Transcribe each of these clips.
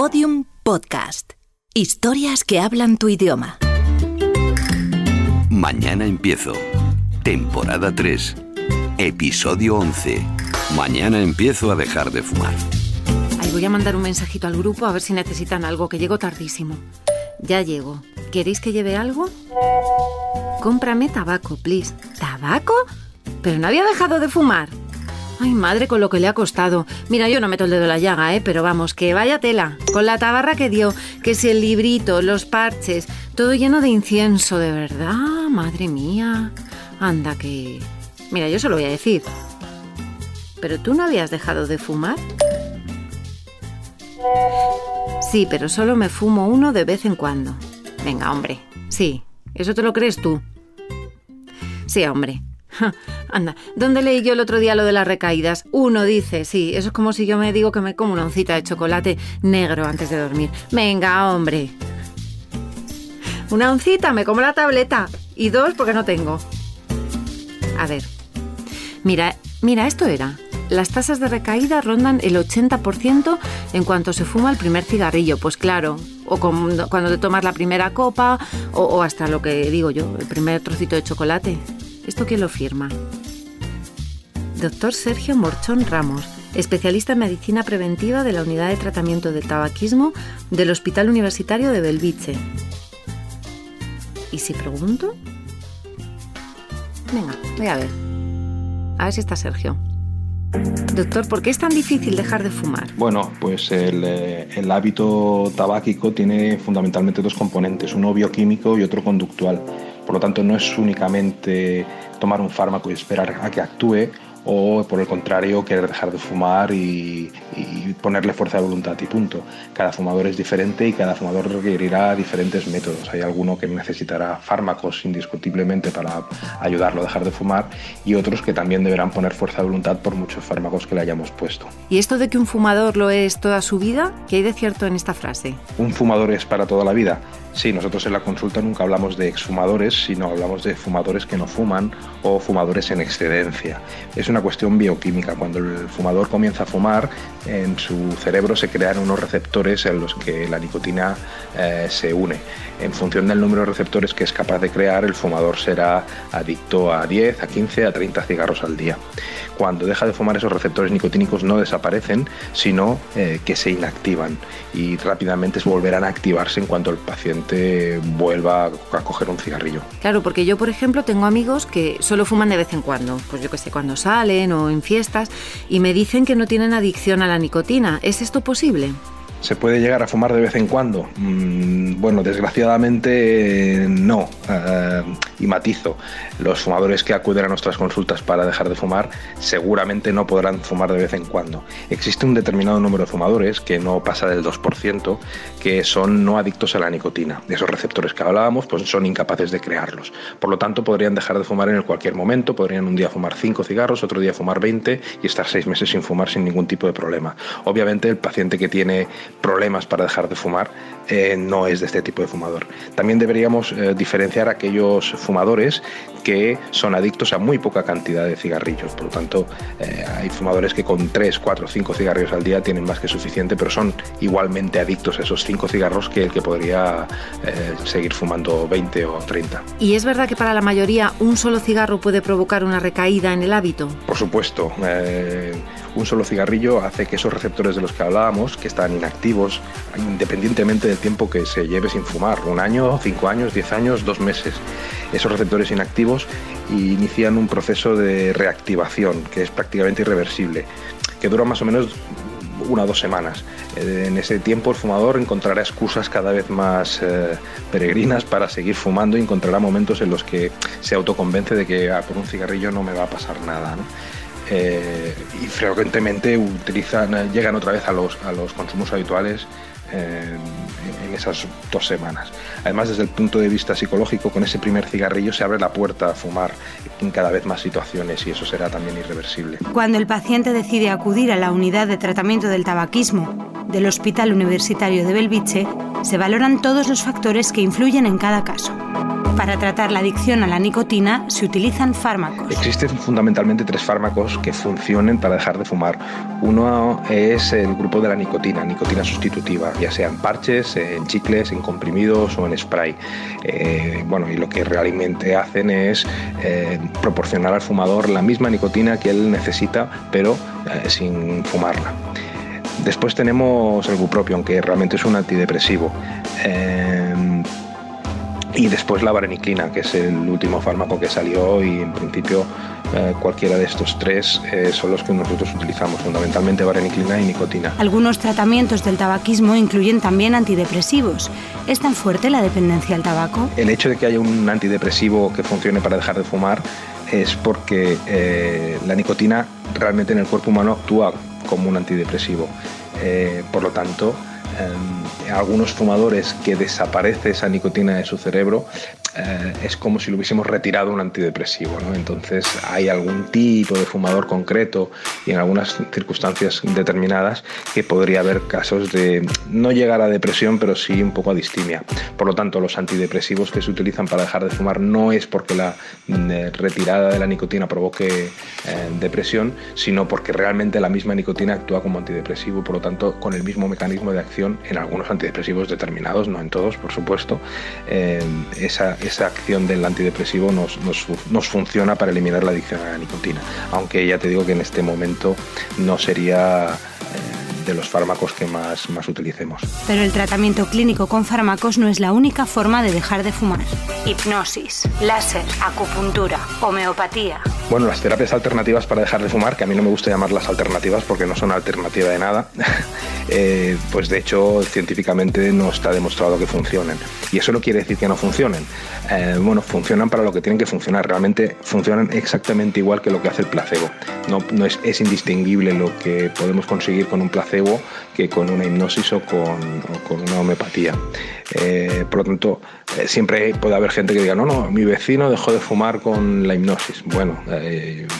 Podium Podcast. Historias que hablan tu idioma. Mañana empiezo. Temporada 3. Episodio 11. Mañana empiezo a dejar de fumar. Ay, voy a mandar un mensajito al grupo a ver si necesitan algo, que llego tardísimo. Ya llego. ¿Queréis que lleve algo? Cómprame tabaco, please. ¿Tabaco? Pero no había dejado de fumar. Ay, madre, con lo que le ha costado. Mira, yo no meto el dedo en la llaga, ¿eh? Pero vamos, que vaya tela. Con la tabarra que dio, que si el librito, los parches, todo lleno de incienso, de verdad, madre mía. Anda, que... Mira, yo se lo voy a decir. ¿Pero tú no habías dejado de fumar? Sí, pero solo me fumo uno de vez en cuando. Venga, hombre. Sí, ¿eso te lo crees tú? Sí, hombre. Anda, ¿dónde leí yo el otro día lo de las recaídas? Uno dice, sí, eso es como si yo me digo que me como una oncita de chocolate negro antes de dormir. Venga, hombre. Una oncita, me como la tableta. Y dos, porque no tengo. A ver. Mira, mira, esto era. Las tasas de recaída rondan el 80% en cuanto se fuma el primer cigarrillo. Pues claro, o cuando te tomas la primera copa, o hasta lo que digo yo, el primer trocito de chocolate. ¿Esto quién lo firma? Doctor Sergio Morchón Ramos, especialista en medicina preventiva de la Unidad de Tratamiento del Tabaquismo del Hospital Universitario de Belviche. ¿Y si pregunto? Venga, voy a ver. A ver si está Sergio. Doctor, ¿por qué es tan difícil dejar de fumar? Bueno, pues el, eh, el hábito tabáquico tiene fundamentalmente dos componentes, uno bioquímico y otro conductual. Por lo tanto, no es únicamente tomar un fármaco y esperar a que actúe o por el contrario querer dejar de fumar y, y ponerle fuerza de voluntad y punto. Cada fumador es diferente y cada fumador requerirá diferentes métodos. Hay alguno que necesitará fármacos indiscutiblemente para ayudarlo a dejar de fumar y otros que también deberán poner fuerza de voluntad por muchos fármacos que le hayamos puesto. ¿Y esto de que un fumador lo es toda su vida? ¿Qué hay de cierto en esta frase? ¿Un fumador es para toda la vida? Sí, nosotros en la consulta nunca hablamos de exfumadores, sino hablamos de fumadores que no fuman o fumadores en excedencia. Es una cuestión bioquímica. Cuando el fumador comienza a fumar, en su cerebro se crean unos receptores en los que la nicotina eh, se une. En función del número de receptores que es capaz de crear, el fumador será adicto a 10, a 15, a 30 cigarros al día. Cuando deja de fumar, esos receptores nicotínicos no desaparecen, sino eh, que se inactivan y rápidamente volverán a activarse en cuanto el paciente vuelva a coger un cigarrillo. Claro, porque yo, por ejemplo, tengo amigos que solo fuman de vez en cuando, pues yo que sé, cuando salen o en fiestas, y me dicen que no tienen adicción a la nicotina. ¿Es esto posible? ¿Se puede llegar a fumar de vez en cuando? Mm, bueno, desgraciadamente eh, no. Eh, y matizo, los fumadores que acuden a nuestras consultas para dejar de fumar seguramente no podrán fumar de vez en cuando. Existe un determinado número de fumadores, que no pasa del 2%, que son no adictos a la nicotina. Esos receptores que hablábamos pues son incapaces de crearlos. Por lo tanto, podrían dejar de fumar en cualquier momento, podrían un día fumar 5 cigarros, otro día fumar 20 y estar 6 meses sin fumar sin ningún tipo de problema. Obviamente, el paciente que tiene problemas para dejar de fumar eh, no es de este tipo de fumador. También deberíamos eh, diferenciar aquellos fumadores que son adictos a muy poca cantidad de cigarrillos. Por lo tanto, eh, hay fumadores que con 3, 4, 5 cigarrillos al día tienen más que suficiente, pero son igualmente adictos a esos 5 cigarros que el que podría eh, seguir fumando 20 o 30. ¿Y es verdad que para la mayoría un solo cigarro puede provocar una recaída en el hábito? Por supuesto, un solo cigarrillo hace que esos receptores de los que hablábamos, que están inactivos, independientemente del tiempo que se lleve sin fumar, un año, cinco años, diez años, dos meses, esos receptores inactivos inician un proceso de reactivación que es prácticamente irreversible, que dura más o menos una o dos semanas. En ese tiempo el fumador encontrará excusas cada vez más eh, peregrinas para seguir fumando y encontrará momentos en los que se autoconvence de que "Ah, por un cigarrillo no me va a pasar nada. Eh, y frecuentemente utilizan, eh, llegan otra vez a los, a los consumos habituales en esas dos semanas. Además, desde el punto de vista psicológico, con ese primer cigarrillo se abre la puerta a fumar en cada vez más situaciones y eso será también irreversible. Cuando el paciente decide acudir a la unidad de tratamiento del tabaquismo del Hospital Universitario de Belviche, se valoran todos los factores que influyen en cada caso. Para tratar la adicción a la nicotina se utilizan fármacos. Existen fundamentalmente tres fármacos que funcionen para dejar de fumar. Uno es el grupo de la nicotina, nicotina sustitutiva, ya sea en parches, en chicles, en comprimidos o en spray. Eh, bueno, y lo que realmente hacen es eh, proporcionar al fumador la misma nicotina que él necesita, pero eh, sin fumarla. Después tenemos el bupropion, que realmente es un antidepresivo y después la vareniclina, que es el último fármaco que salió y en principio eh, cualquiera de estos tres eh, son los que nosotros utilizamos, fundamentalmente vareniclina y nicotina. Algunos tratamientos del tabaquismo incluyen también antidepresivos. ¿Es tan fuerte la dependencia al tabaco? El hecho de que haya un antidepresivo que funcione para dejar de fumar es porque eh, la nicotina realmente en el cuerpo humano actúa como un antidepresivo. por lo tanto, Em, algunos fumadores que desaparece esa nicotina de su cerebro eh, es como si le hubiésemos retirado un antidepresivo. Entonces hay algún tipo de fumador concreto y en algunas circunstancias determinadas que podría haber casos de no llegar a depresión, pero sí un poco a distimia. Por lo tanto, los antidepresivos que se utilizan para dejar de fumar no es porque la mm, eh, retirada de la nicotina provoque eh, depresión, sino porque realmente la misma nicotina actúa como antidepresivo, por lo tanto, con el mismo mecanismo de acción en algunos antidepresivos determinados, no en todos, por supuesto, esa, esa acción del antidepresivo nos, nos, funciona para eliminar la adicción a la nicotina. Aunque ya te digo que en este momento no sería eh, de los fármacos que más, más utilicemos. Pero el tratamiento clínico con fármacos no es la única forma de dejar de fumar. Hipnosis, láser, acupuntura, homeopatía. Bueno, las terapias alternativas para dejar de fumar, que a mí no me gusta llamarlas alternativas porque no son alternativa de nada, eh, pues de hecho científicamente no está demostrado que funcionen. Y eso no quiere decir que no funcionen. Eh, bueno, funcionan para lo que tienen que funcionar. Realmente funcionan exactamente igual que lo que hace el placebo. No, es, indistinguible lo que podemos conseguir con un placebo que con una hipnosis o con una homeopatía. Eh, por lo tanto, siempre puede haber gente que diga, no, no, mi vecino dejó de fumar con la hipnosis. Bueno,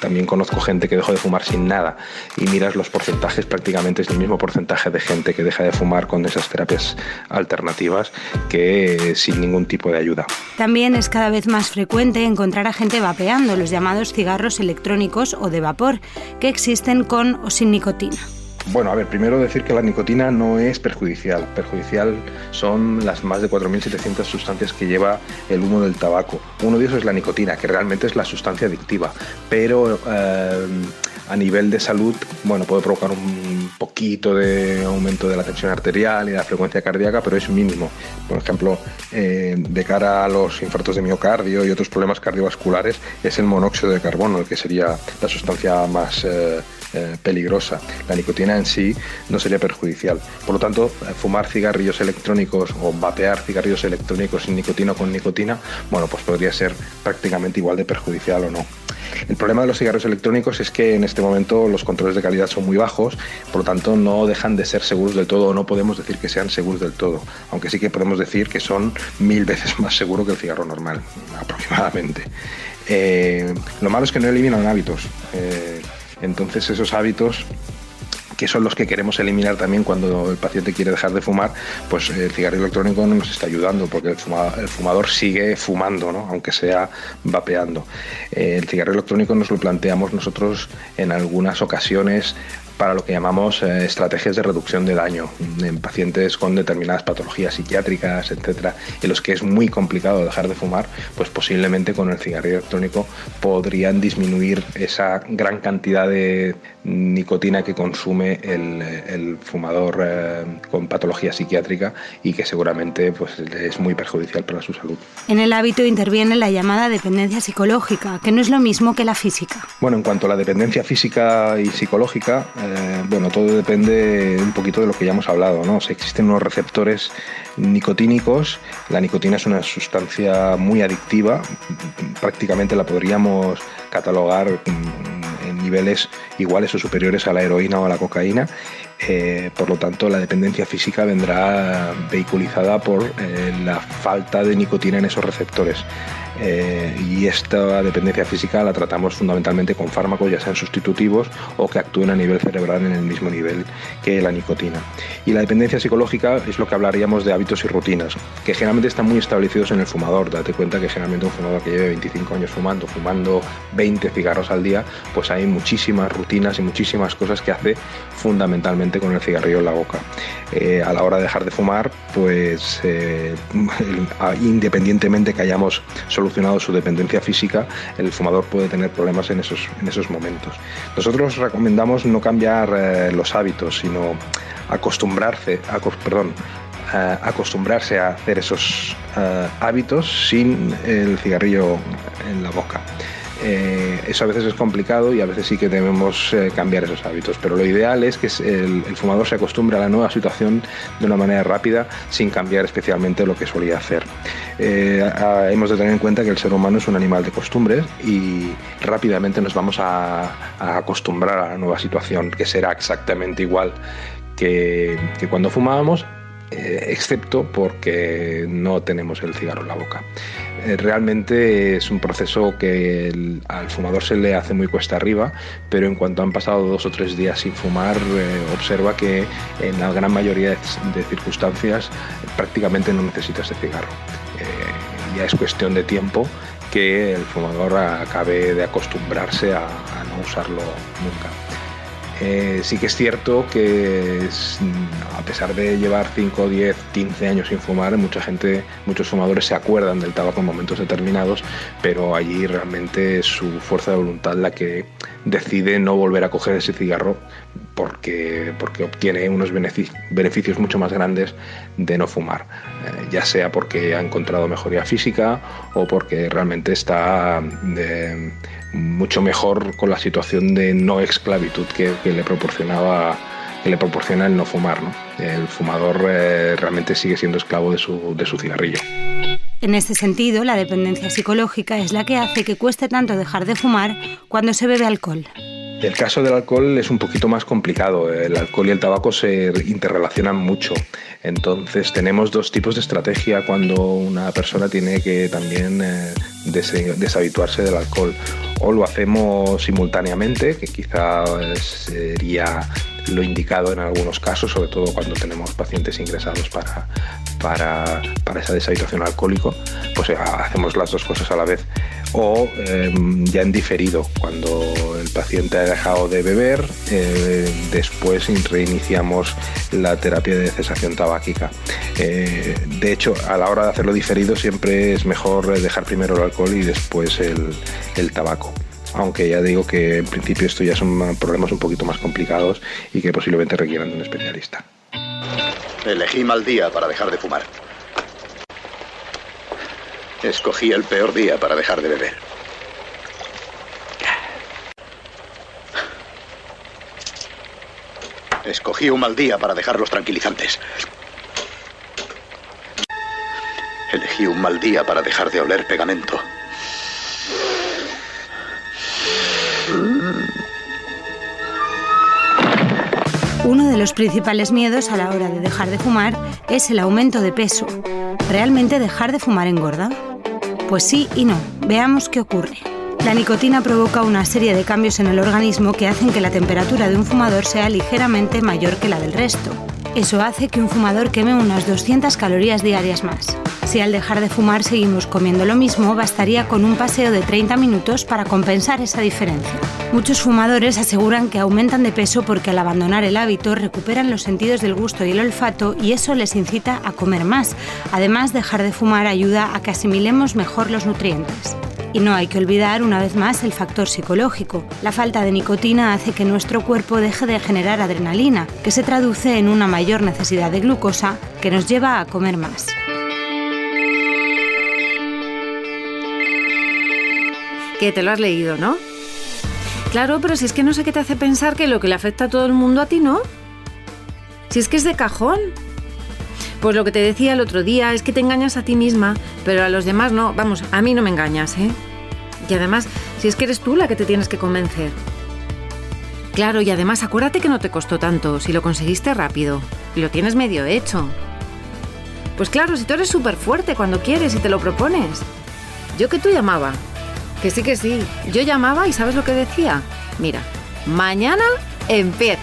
también conozco gente que dejó de fumar sin nada y miras los porcentajes, prácticamente es el mismo porcentaje de gente que deja de fumar con esas terapias alternativas que sin ningún tipo de ayuda. También es cada vez más frecuente encontrar a gente vapeando los llamados cigarros electrónicos o de vapor, que existen con o sin nicotina. Bueno, a ver, primero decir que la nicotina no es perjudicial. Perjudicial son las más de 4.700 sustancias que lleva el humo del tabaco. Uno de esos es la nicotina, que realmente es la sustancia adictiva, pero eh, a nivel de salud, bueno, puede provocar un poquito de aumento de la tensión arterial y de la frecuencia cardíaca, pero es mínimo. Por ejemplo, eh, de cara a los infartos de miocardio y otros problemas cardiovasculares, es el monóxido de carbono el que sería la sustancia más eh, eh, peligrosa. La nicotina en sí no sería perjudicial. Por lo tanto, fumar cigarrillos electrónicos o vapear cigarrillos electrónicos sin nicotina o con nicotina, bueno, pues podría ser prácticamente igual de perjudicial o no. El problema de los cigarros electrónicos es que en este momento los controles de calidad son muy bajos, por lo tanto no dejan de ser seguros del todo, o no podemos decir que sean seguros del todo, aunque sí que podemos decir que son mil veces más seguros que el cigarro normal, aproximadamente. Eh, lo malo es que no eliminan hábitos, eh, entonces esos hábitos que son los que queremos eliminar también cuando el paciente quiere dejar de fumar, pues el cigarro electrónico no nos está ayudando porque el fumador, sigue fumando, ¿no? aunque sea vapeando. Eh, el cigarro electrónico nos lo planteamos nosotros en algunas ocasiones para lo que llamamos eh, estrategias de reducción de daño en pacientes con determinadas patologías psiquiátricas, etcétera, en los que es muy complicado dejar de fumar, pues posiblemente con el cigarrillo electrónico podrían disminuir esa gran cantidad de nicotina que consume el, fumador eh, con patología psiquiátrica y que seguramente pues, es muy perjudicial para su salud. En el hábito interviene la llamada dependencia psicológica, que no es lo mismo que la física. Bueno, en cuanto a la dependencia física y psicológica, eh, bueno, todo depende un poquito de lo que ya hemos hablado, ¿no? existen unos receptores nicotínicos, la nicotina es una sustancia muy adictiva, prácticamente la podríamos catalogar en niveles iguales o superiores a la heroína o a la cocaína. Eh, por lo tanto, la dependencia física vendrá vehiculizada por eh, la falta de nicotina en esos receptores. Eh, y esta dependencia física la tratamos fundamentalmente con fármacos, ya sean sustitutivos o que actúen a nivel cerebral en el mismo nivel que la nicotina. Y la dependencia psicológica es lo que hablaríamos de hábitos y rutinas, que generalmente están muy establecidos en el fumador. Date cuenta que generalmente un fumador que lleve 25 años fumando, fumando 20 cigarros al día, pues hay muchísimas rutinas y muchísimas cosas que hace fundamentalmente con el cigarrillo en la boca. Eh, a la hora de dejar de fumar, pues eh, independientemente que hayamos solucionado su dependencia física, el fumador puede tener problemas en esos, en esos momentos. Nosotros recomendamos no cambiar eh, los hábitos, sino acostumbrarse, perdón, acostumbrarse a hacer esos hábitos sin el cigarrillo en la boca. Eh, eso a veces es complicado y a veces sí que debemos eh, cambiar esos hábitos, pero lo ideal es que el, fumador se acostumbre a la nueva situación de una manera rápida sin cambiar especialmente lo que solía hacer. Eh, hemos de tener en cuenta que el ser humano es un animal de costumbres y rápidamente nos vamos a, acostumbrar a la nueva situación que será exactamente igual que, que cuando fumábamos excepto porque no tenemos el cigarro en la boca. Eh, realmente es un proceso que al fumador se le hace muy cuesta arriba, pero en cuanto han pasado dos o tres días sin fumar, eh, observa que en la gran mayoría de, circunstancias prácticamente no necesita ese cigarro. Eh, ya es cuestión de tiempo que el fumador acabe de acostumbrarse a no usarlo nunca. Eh, sí que es cierto que a pesar de llevar 5, 10, 15 años sin fumar, mucha gente, muchos fumadores se acuerdan del tabaco en momentos determinados, pero allí realmente es su fuerza de voluntad la que decide no volver a coger ese cigarro porque, porque obtiene unos beneficios mucho más grandes de no fumar, eh, ya sea porque ha encontrado mejoría física o porque realmente está eh, mucho mejor con la situación de no esclavitud que, le proporcionaba que le proporciona el no fumar. El fumador eh, realmente sigue siendo esclavo de su, de su cigarrillo. En este sentido, la dependencia psicológica es la que hace que cueste tanto dejar de fumar cuando se bebe alcohol. El caso del alcohol es un poquito más complicado. El alcohol y el tabaco se interrelacionan mucho. Entonces tenemos dos tipos de estrategia cuando una persona tiene que también eh, deshabituarse del alcohol. O lo hacemos simultáneamente, que quizá sería lo indicado en algunos casos, sobre todo cuando tenemos pacientes ingresados para, para, para esa deshabituación alcohólico, pues eh, hacemos las dos cosas a la vez. O em, ya en diferido, cuando el paciente ha dejado de beber, eh, después reiniciamos la terapia de cesación tabáquica. Eh, de hecho, a la hora de hacerlo diferido siempre es mejor dejar primero el alcohol y después el, el tabaco aunque ya digo que en principio esto ya son problemas un poquito más complicados y que posiblemente requieran de un especialista. Elegí mal día para dejar de fumar. Escogí el peor día para dejar de beber. Escogí un mal día para dejar los tranquilizantes. Elegí un mal día para dejar de oler pegamento. Los principales miedos a la hora de dejar de fumar es el aumento de peso. ¿Realmente dejar de fumar engorda? Pues sí y no. Veamos qué ocurre. La nicotina provoca una serie de cambios en el organismo que hacen que la temperatura de un fumador sea ligeramente mayor que la del resto. Eso hace que un fumador queme unas 200 calorías diarias más. Si al dejar de fumar seguimos comiendo lo mismo, bastaría con un paseo de 30 minutos para compensar esa diferencia. Muchos fumadores aseguran que aumentan de peso porque al abandonar el hábito recuperan los sentidos del gusto y el olfato y eso les incita a comer más. Además, dejar de fumar ayuda a que asimilemos mejor los nutrientes. Y no hay que olvidar una vez más el factor psicológico. La falta de nicotina hace que nuestro cuerpo deje de generar adrenalina, que se traduce en una mayor necesidad de glucosa que nos lleva a comer más. Que te lo has leído, ¿no? Claro, pero si es que no sé qué te hace pensar que lo que le afecta a todo el mundo a ti no. Si es que es de cajón. Pues lo que te decía el otro día es que te engañas a ti misma, pero a los demás no. Vamos, a mí no me engañas, ¿eh? Y además, si es que eres tú la que te tienes que convencer. Claro, y además acuérdate que no te costó tanto, si lo conseguiste rápido, y lo tienes medio hecho. Pues claro, si tú eres súper fuerte cuando quieres y te lo propones. Yo que tú llamaba. Que sí, que sí. Yo llamaba y ¿sabes lo que decía? Mira, mañana empiezo.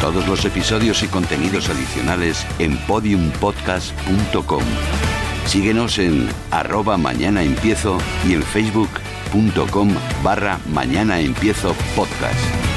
Todos los episodios y contenidos adicionales en podiumpodcast.com. Síguenos en arroba mañana empiezo y en facebook.com barra mañana empiezo podcast.